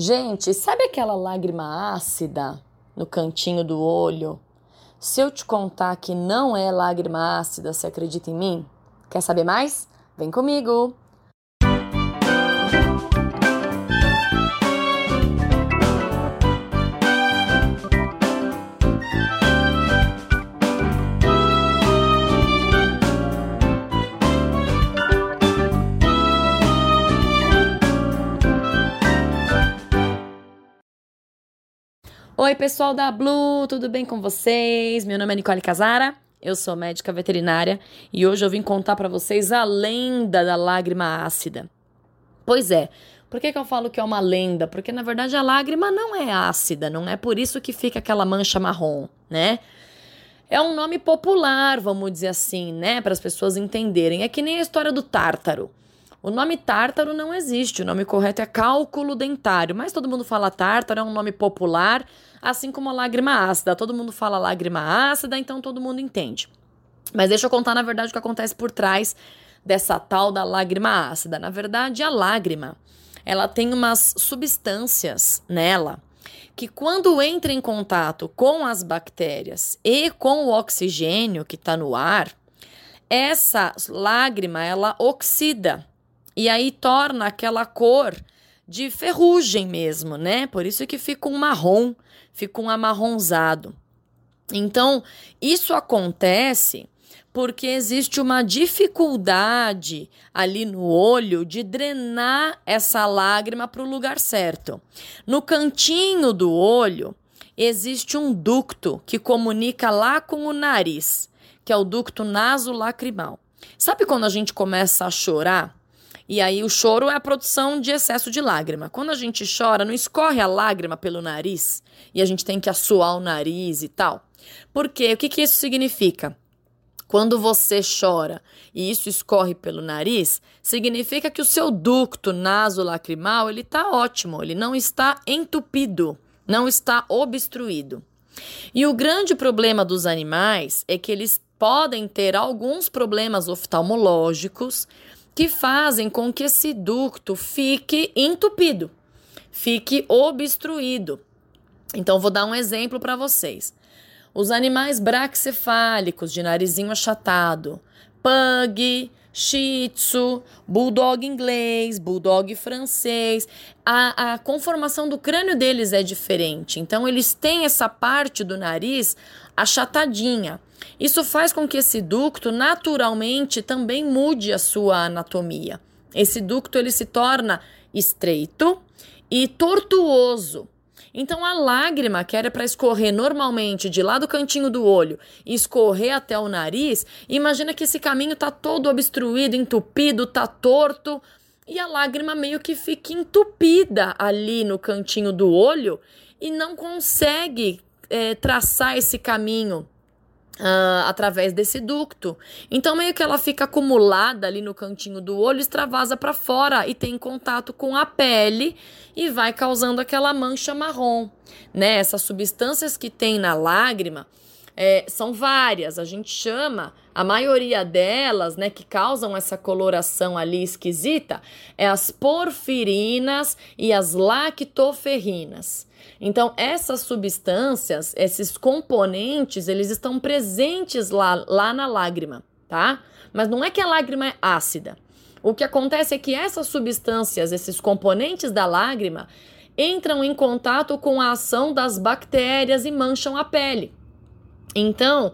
Gente, sabe aquela lágrima ácida no cantinho do olho? Se eu te contar que não é lágrima ácida, você acredita em mim? Quer saber mais? Vem comigo! Oi, pessoal da Blue, tudo bem com vocês? Meu nome é Nicole Casara, eu sou médica veterinária e hoje eu vim contar para vocês a lenda da lágrima ácida. Pois é, por que, que eu falo que é uma lenda? Porque na verdade a lágrima não é ácida, não é por isso que fica aquela mancha marrom, né? É um nome popular, vamos dizer assim, né? Para as pessoas entenderem. É que nem a história do tártaro. O nome tártaro não existe, o nome correto é cálculo dentário, mas todo mundo fala tártaro, é um nome popular, assim como a lágrima ácida. Todo mundo fala lágrima ácida, então todo mundo entende. Mas deixa eu contar, na verdade, o que acontece por trás dessa tal da lágrima ácida. Na verdade, a lágrima, ela tem umas substâncias nela que quando entra em contato com as bactérias e com o oxigênio que está no ar, essa lágrima ela oxida e aí torna aquela cor de ferrugem mesmo, né? Por isso que fica um marrom, fica um amarronzado. Então, isso acontece porque existe uma dificuldade ali no olho de drenar essa lágrima para o lugar certo. No cantinho do olho existe um ducto que comunica lá com o nariz, que é o ducto nasolacrimal. Sabe quando a gente começa a chorar? E aí o choro é a produção de excesso de lágrima. Quando a gente chora, não escorre a lágrima pelo nariz e a gente tem que assoar o nariz e tal. Por quê? O que, que isso significa? Quando você chora e isso escorre pelo nariz, significa que o seu ducto nasolacrimal ele está ótimo, ele não está entupido, não está obstruído. E o grande problema dos animais é que eles podem ter alguns problemas oftalmológicos que fazem com que esse ducto fique entupido, fique obstruído. Então, vou dar um exemplo para vocês. Os animais braxcefálicos de narizinho achatado, pug, shih tzu, bulldog inglês, bulldog francês, a, a conformação do crânio deles é diferente. Então, eles têm essa parte do nariz achatadinha. Isso faz com que esse ducto naturalmente também mude a sua anatomia. Esse ducto ele se torna estreito e tortuoso. Então a lágrima, que era para escorrer normalmente de lá do cantinho do olho e escorrer até o nariz, imagina que esse caminho tá todo obstruído, entupido, tá torto, e a lágrima meio que fica entupida ali no cantinho do olho e não consegue é, traçar esse caminho Uh, através desse ducto. Então, meio que ela fica acumulada ali no cantinho do olho, extravasa para fora e tem contato com a pele e vai causando aquela mancha marrom. Né? Essas substâncias que tem na lágrima é, são várias. A gente chama, a maioria delas, né, que causam essa coloração ali esquisita, é as porfirinas e as lactoferrinas. Então, essas substâncias, esses componentes, eles estão presentes lá, lá na lágrima, tá? Mas não é que a lágrima é ácida. O que acontece é que essas substâncias, esses componentes da lágrima, entram em contato com a ação das bactérias e mancham a pele. Então,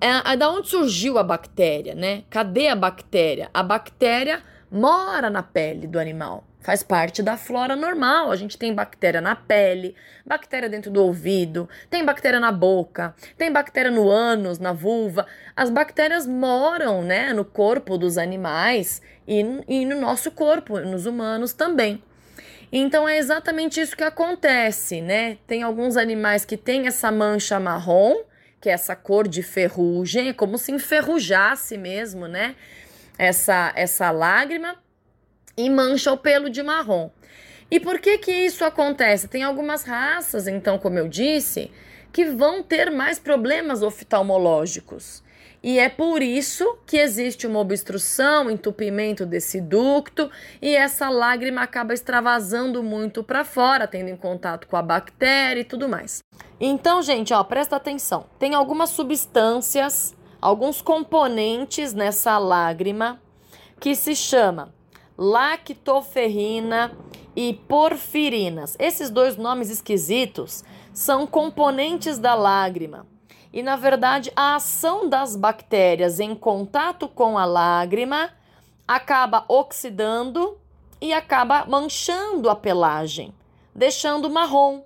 é, é da onde surgiu a bactéria, né? Cadê a bactéria? A bactéria mora na pele do animal. Faz parte da flora normal. A gente tem bactéria na pele, bactéria dentro do ouvido, tem bactéria na boca, tem bactéria no ânus, na vulva. As bactérias moram, né, no corpo dos animais e, e no nosso corpo, nos humanos também. Então é exatamente isso que acontece, né? Tem alguns animais que têm essa mancha marrom, que é essa cor de ferrugem, é como se enferrujasse mesmo, né? Essa essa lágrima e mancha o pelo de marrom. E por que que isso acontece? Tem algumas raças, então, como eu disse, que vão ter mais problemas oftalmológicos. E é por isso que existe uma obstrução, entupimento desse ducto e essa lágrima acaba extravasando muito para fora, tendo em contato com a bactéria e tudo mais. Então, gente, ó, presta atenção. Tem algumas substâncias, alguns componentes nessa lágrima que se chama lactoferrina e porfirinas. Esses dois nomes esquisitos são componentes da lágrima. E na verdade, a ação das bactérias em contato com a lágrima acaba oxidando e acaba manchando a pelagem, deixando marrom.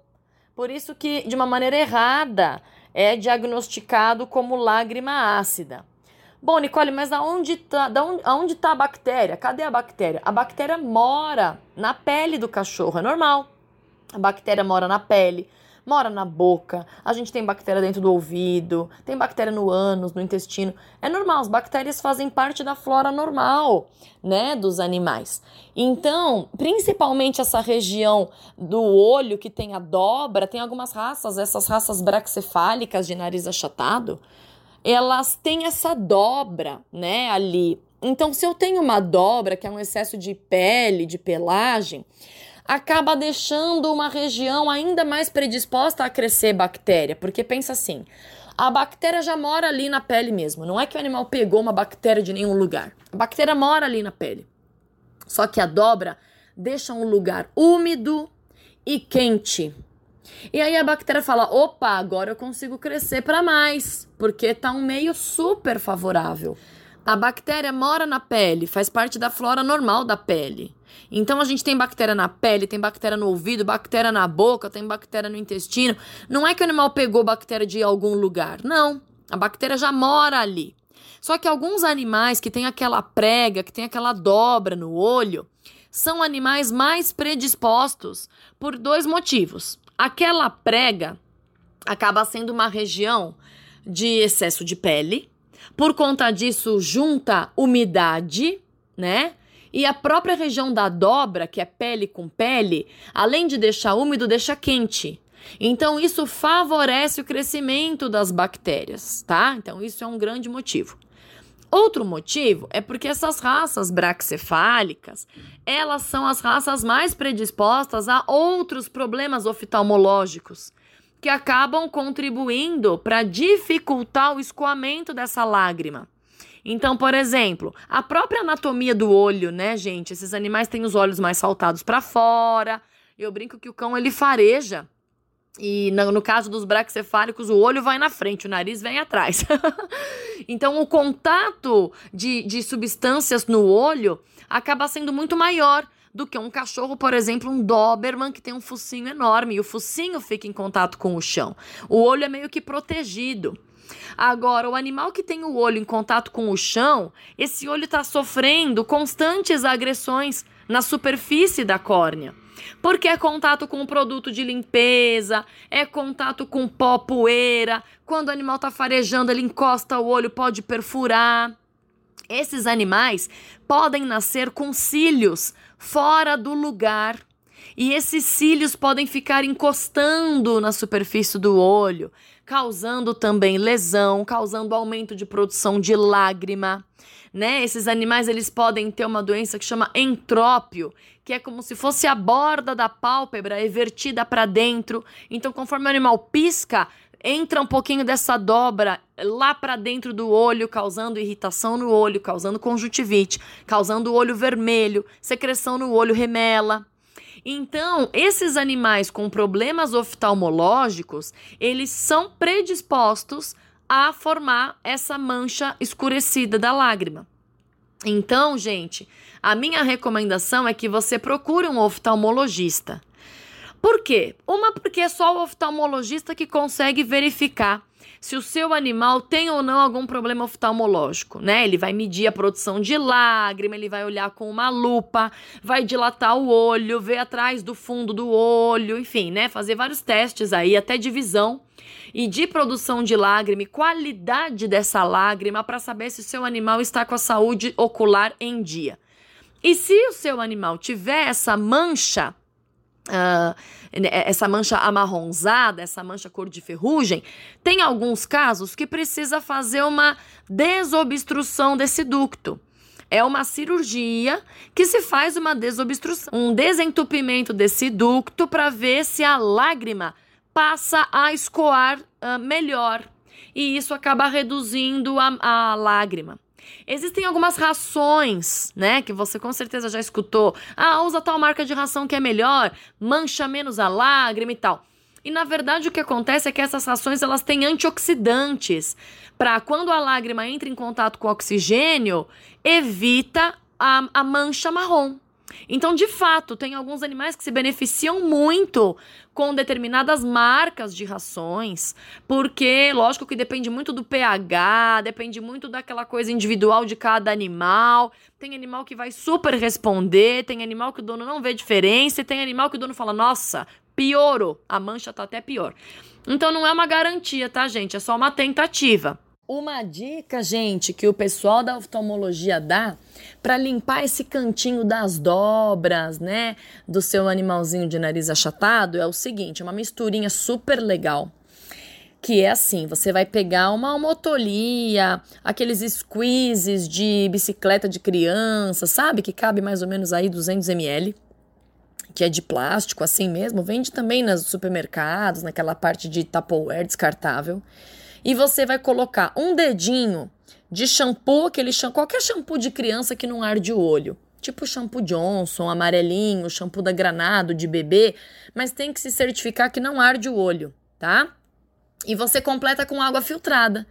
Por isso que de uma maneira errada é diagnosticado como lágrima ácida. Bom, Nicole, mas aonde está aonde tá a bactéria? Cadê a bactéria? A bactéria mora na pele do cachorro, é normal. A bactéria mora na pele mora na boca, a gente tem bactéria dentro do ouvido, tem bactéria no ânus, no intestino. É normal, as bactérias fazem parte da flora normal, né, dos animais. Então, principalmente essa região do olho que tem a dobra, tem algumas raças, essas raças braxefálicas de nariz achatado, elas têm essa dobra, né, ali. Então, se eu tenho uma dobra, que é um excesso de pele, de pelagem, acaba deixando uma região ainda mais predisposta a crescer bactéria, porque pensa assim, a bactéria já mora ali na pele mesmo, não é que o animal pegou uma bactéria de nenhum lugar. A bactéria mora ali na pele. Só que a dobra deixa um lugar úmido e quente. E aí a bactéria fala: "Opa, agora eu consigo crescer para mais, porque tá um meio super favorável". A bactéria mora na pele, faz parte da flora normal da pele. Então a gente tem bactéria na pele, tem bactéria no ouvido, bactéria na boca, tem bactéria no intestino. Não é que o animal pegou bactéria de algum lugar. Não. A bactéria já mora ali. Só que alguns animais que têm aquela prega, que tem aquela dobra no olho, são animais mais predispostos por dois motivos. Aquela prega acaba sendo uma região de excesso de pele, por conta disso, junta umidade, né? E a própria região da dobra, que é pele com pele, além de deixar úmido, deixa quente. Então, isso favorece o crescimento das bactérias, tá? Então, isso é um grande motivo. Outro motivo é porque essas raças braxefálicas, elas são as raças mais predispostas a outros problemas oftalmológicos que acabam contribuindo para dificultar o escoamento dessa lágrima. Então, por exemplo, a própria anatomia do olho, né, gente? Esses animais têm os olhos mais saltados para fora. Eu brinco que o cão ele fareja. E no, caso dos braxefálicos, o olho vai na frente, o nariz vem atrás. então, o contato de, de substâncias no olho acaba sendo muito maior do que um cachorro, por exemplo, um Doberman que tem um focinho enorme e o focinho fica em contato com o chão. O olho é meio que protegido. Agora, o animal que tem o olho em contato com o chão, esse olho está sofrendo constantes agressões na superfície da córnea. Porque é contato com o produto de limpeza, é contato com pó, poeira. Quando o animal está farejando, ele encosta o olho, pode perfurar. Esses animais podem nascer com cílios fora do lugar. E esses cílios podem ficar encostando na superfície do olho, causando também lesão, causando aumento de produção de lágrima, né? Esses animais eles podem ter uma doença que chama entrópio, que é como se fosse a borda da pálpebra evertida para dentro. Então, conforme o animal pisca, entra um pouquinho dessa dobra lá para dentro do olho, causando irritação no olho, causando conjuntivite, causando olho vermelho, secreção no olho remela. Então, esses animais com problemas oftalmológicos, eles são predispostos a formar essa mancha escurecida da lágrima. Então, gente, a minha recomendação é que você procure um oftalmologista. Por quê? Uma, porque é só o oftalmologista que consegue verificar se o seu animal tem ou não algum problema oftalmológico, né? Ele vai medir a produção de lágrima, ele vai olhar com uma lupa, vai dilatar o olho, ver atrás do fundo do olho, enfim, né? Fazer vários testes aí, até de visão e de produção de lágrima qualidade dessa lágrima para saber se o seu animal está com a saúde ocular em dia. E se o seu animal tiver essa mancha Uh, essa mancha amarronzada, essa mancha cor de ferrugem, tem alguns casos que precisa fazer uma desobstrução desse ducto. É uma cirurgia que se faz uma desobstrução, um desentupimento desse ducto para ver se a lágrima passa a escoar uh, melhor. E isso acaba reduzindo a, a lágrima. Existem algumas rações, né, que você com certeza já escutou. Ah, usa tal marca de ração que é melhor, mancha menos a lágrima e tal. E na verdade o que acontece é que essas rações elas têm antioxidantes para quando a lágrima entra em contato com o oxigênio, evita a, a mancha marrom. Então, de fato, tem alguns animais que se beneficiam muito com determinadas marcas de rações, porque, lógico que depende muito do pH, depende muito daquela coisa individual de cada animal. Tem animal que vai super responder, tem animal que o dono não vê diferença, e tem animal que o dono fala: nossa, piorou, a mancha tá até pior. Então, não é uma garantia, tá, gente? É só uma tentativa. Uma dica, gente, que o pessoal da oftalmologia dá para limpar esse cantinho das dobras, né, do seu animalzinho de nariz achatado é o seguinte, é uma misturinha super legal. Que é assim, você vai pegar uma motolia, aqueles squeezes de bicicleta de criança, sabe? Que cabe mais ou menos aí 200 ml que é de plástico, assim mesmo, vende também nos supermercados, naquela parte de Tupperware descartável e você vai colocar um dedinho de shampoo, aquele shampoo, qualquer shampoo de criança que não arde o olho. Tipo shampoo Johnson, amarelinho, shampoo da Granado, de bebê, mas tem que se certificar que não arde o olho, tá? E você completa com água filtrada.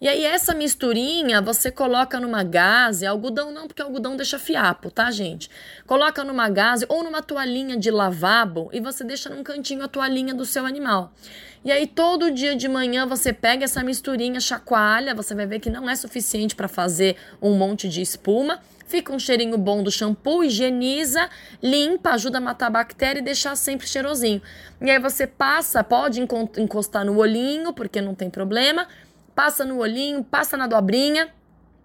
E aí essa misturinha você coloca numa gaze, algodão não, porque algodão deixa fiapo, tá, gente? Coloca numa gaze ou numa toalhinha de lavabo e você deixa num cantinho a toalhinha do seu animal. E aí todo dia de manhã você pega essa misturinha, chacoalha, você vai ver que não é suficiente para fazer um monte de espuma. Fica um cheirinho bom do shampoo, higieniza, limpa, ajuda a matar a bactéria e deixar sempre cheirosinho. E aí você passa, pode encostar no olhinho, porque não tem problema. Passa no olhinho, passa na dobrinha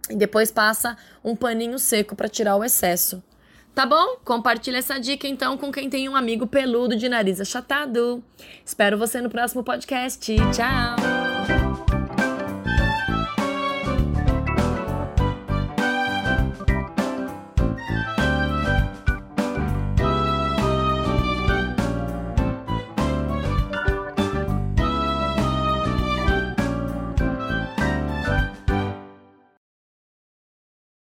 e depois passa um paninho seco para tirar o excesso. Tá bom? Compartilha essa dica então com quem tem um amigo peludo de nariz achatado. Espero você no próximo podcast. Tchau!